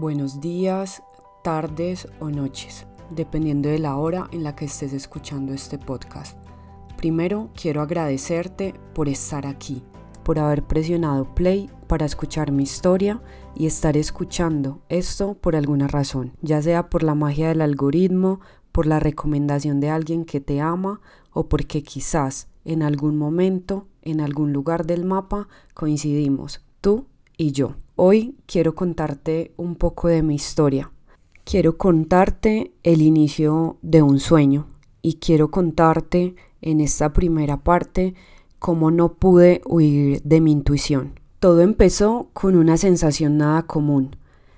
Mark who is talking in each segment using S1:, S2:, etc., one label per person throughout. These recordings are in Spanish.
S1: Buenos días, tardes o noches, dependiendo de la hora en la que estés escuchando este podcast. Primero quiero agradecerte por estar aquí, por haber presionado play para escuchar mi historia y estar escuchando esto por alguna razón, ya sea por la magia del algoritmo, por la recomendación de alguien que te ama o porque quizás en algún momento, en algún lugar del mapa, coincidimos, tú y yo. Hoy quiero contarte un poco de mi historia. Quiero contarte el inicio de un sueño y quiero contarte en esta primera parte cómo no pude huir de mi intuición. Todo empezó con una sensación nada común.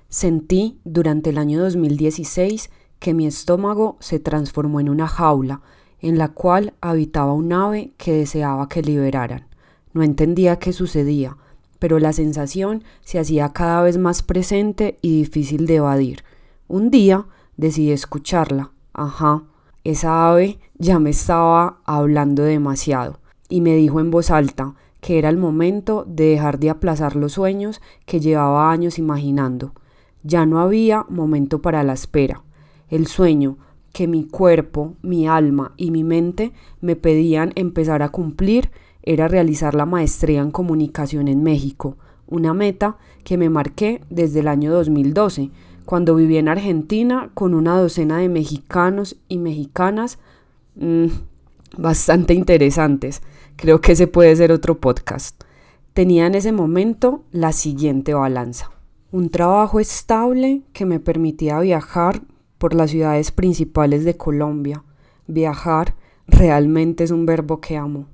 S1: Sentí durante el año 2016 que mi estómago se transformó en una jaula en la cual habitaba un ave que deseaba que liberaran. No entendía qué sucedía, pero la sensación se hacía cada vez más presente y difícil de evadir. Un día decidí escucharla. Ajá, esa ave ya me estaba hablando demasiado y me dijo en voz alta que era el momento de dejar de aplazar los sueños que llevaba años imaginando. Ya no había momento para la espera. El sueño que mi cuerpo, mi alma y mi mente me pedían empezar a cumplir era realizar la maestría en comunicación en México, una meta que me marqué desde el año 2012, cuando viví en Argentina con una docena de mexicanos y mexicanas mmm, bastante interesantes. Creo que ese puede ser otro podcast. Tenía en ese momento la siguiente balanza. Un trabajo estable que me permitía viajar por las ciudades principales de Colombia. Viajar realmente es un verbo que amo.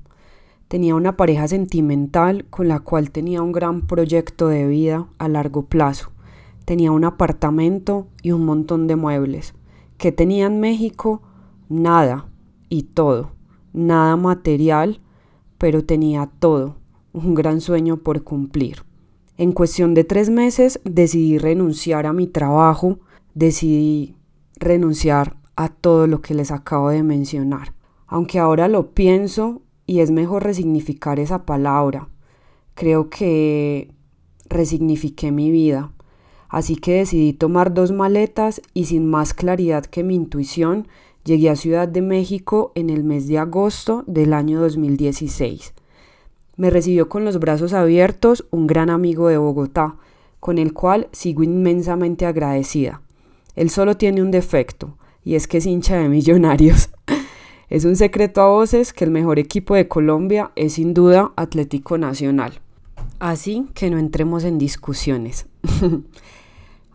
S1: Tenía una pareja sentimental con la cual tenía un gran proyecto de vida a largo plazo. Tenía un apartamento y un montón de muebles. ¿Qué tenía en México? Nada y todo. Nada material, pero tenía todo. Un gran sueño por cumplir. En cuestión de tres meses decidí renunciar a mi trabajo, decidí renunciar a todo lo que les acabo de mencionar. Aunque ahora lo pienso, y es mejor resignificar esa palabra. Creo que resignifiqué mi vida. Así que decidí tomar dos maletas y sin más claridad que mi intuición, llegué a Ciudad de México en el mes de agosto del año 2016. Me recibió con los brazos abiertos un gran amigo de Bogotá, con el cual sigo inmensamente agradecida. Él solo tiene un defecto, y es que es hincha de millonarios. Es un secreto a voces que el mejor equipo de Colombia es sin duda Atlético Nacional. Así que no entremos en discusiones.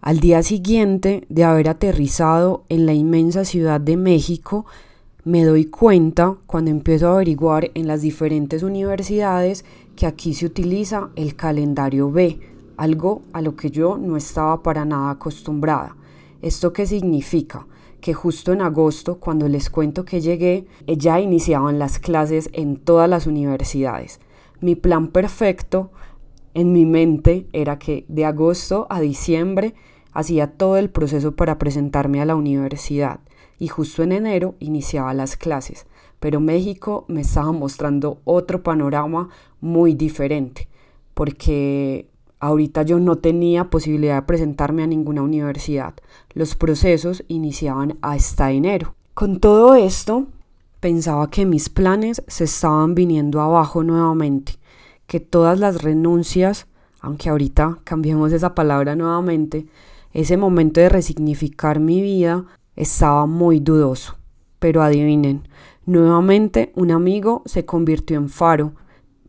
S1: Al día siguiente de haber aterrizado en la inmensa ciudad de México, me doy cuenta cuando empiezo a averiguar en las diferentes universidades que aquí se utiliza el calendario B, algo a lo que yo no estaba para nada acostumbrada. ¿Esto qué significa? Que justo en agosto, cuando les cuento que llegué, ya iniciaban las clases en todas las universidades. Mi plan perfecto en mi mente era que de agosto a diciembre hacía todo el proceso para presentarme a la universidad y justo en enero iniciaba las clases. Pero México me estaba mostrando otro panorama muy diferente, porque Ahorita yo no tenía posibilidad de presentarme a ninguna universidad. Los procesos iniciaban hasta enero. Con todo esto, pensaba que mis planes se estaban viniendo abajo nuevamente, que todas las renuncias, aunque ahorita cambiemos esa palabra nuevamente, ese momento de resignificar mi vida estaba muy dudoso. Pero adivinen, nuevamente un amigo se convirtió en faro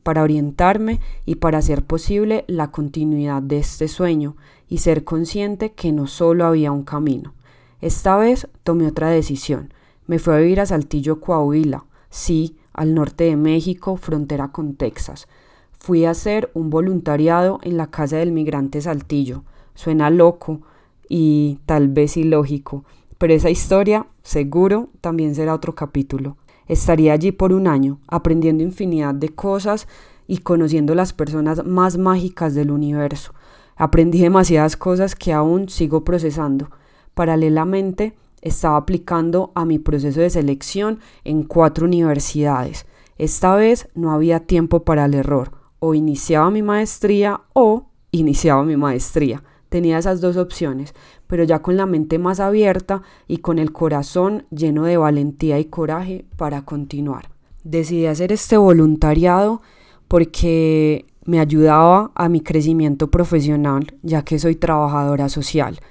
S1: para orientarme y para hacer posible la continuidad de este sueño y ser consciente que no solo había un camino. Esta vez tomé otra decisión. Me fui a vivir a Saltillo, Coahuila, sí, al norte de México, frontera con Texas. Fui a hacer un voluntariado en la Casa del Migrante Saltillo. Suena loco y tal vez ilógico, pero esa historia seguro también será otro capítulo. Estaría allí por un año, aprendiendo infinidad de cosas y conociendo las personas más mágicas del universo. Aprendí demasiadas cosas que aún sigo procesando. Paralelamente, estaba aplicando a mi proceso de selección en cuatro universidades. Esta vez no había tiempo para el error. O iniciaba mi maestría o iniciaba mi maestría. Tenía esas dos opciones, pero ya con la mente más abierta y con el corazón lleno de valentía y coraje para continuar. Decidí hacer este voluntariado porque me ayudaba a mi crecimiento profesional, ya que soy trabajadora social,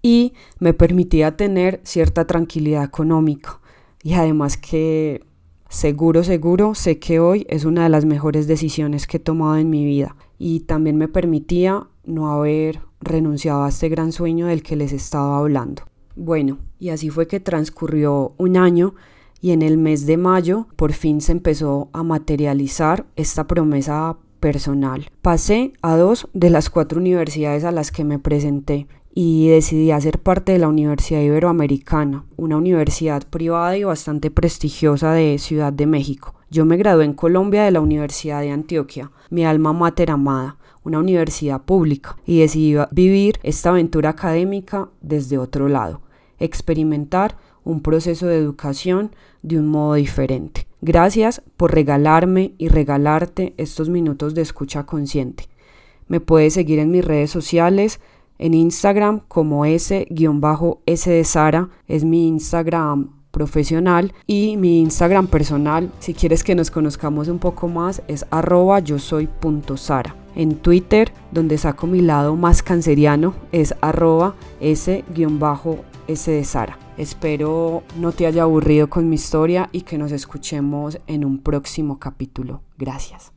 S1: y me permitía tener cierta tranquilidad económica. Y además que seguro, seguro, sé que hoy es una de las mejores decisiones que he tomado en mi vida. Y también me permitía no haber renunciado a este gran sueño del que les estaba hablando. Bueno, y así fue que transcurrió un año y en el mes de mayo por fin se empezó a materializar esta promesa personal. Pasé a dos de las cuatro universidades a las que me presenté y decidí hacer parte de la Universidad Iberoamericana, una universidad privada y bastante prestigiosa de Ciudad de México. Yo me gradué en Colombia de la Universidad de Antioquia, mi alma mater amada, una universidad pública, y decidí vivir esta aventura académica desde otro lado, experimentar un proceso de educación de un modo diferente. Gracias por regalarme y regalarte estos minutos de escucha consciente. Me puedes seguir en mis redes sociales, en Instagram como S-S de Sara, es mi Instagram profesional y mi Instagram personal, si quieres que nos conozcamos un poco más, es arroba yo soy punto Sara. En Twitter, donde saco mi lado más canceriano, es arroba S-S de Sara. Espero no te haya aburrido con mi historia y que nos escuchemos en un próximo capítulo. Gracias.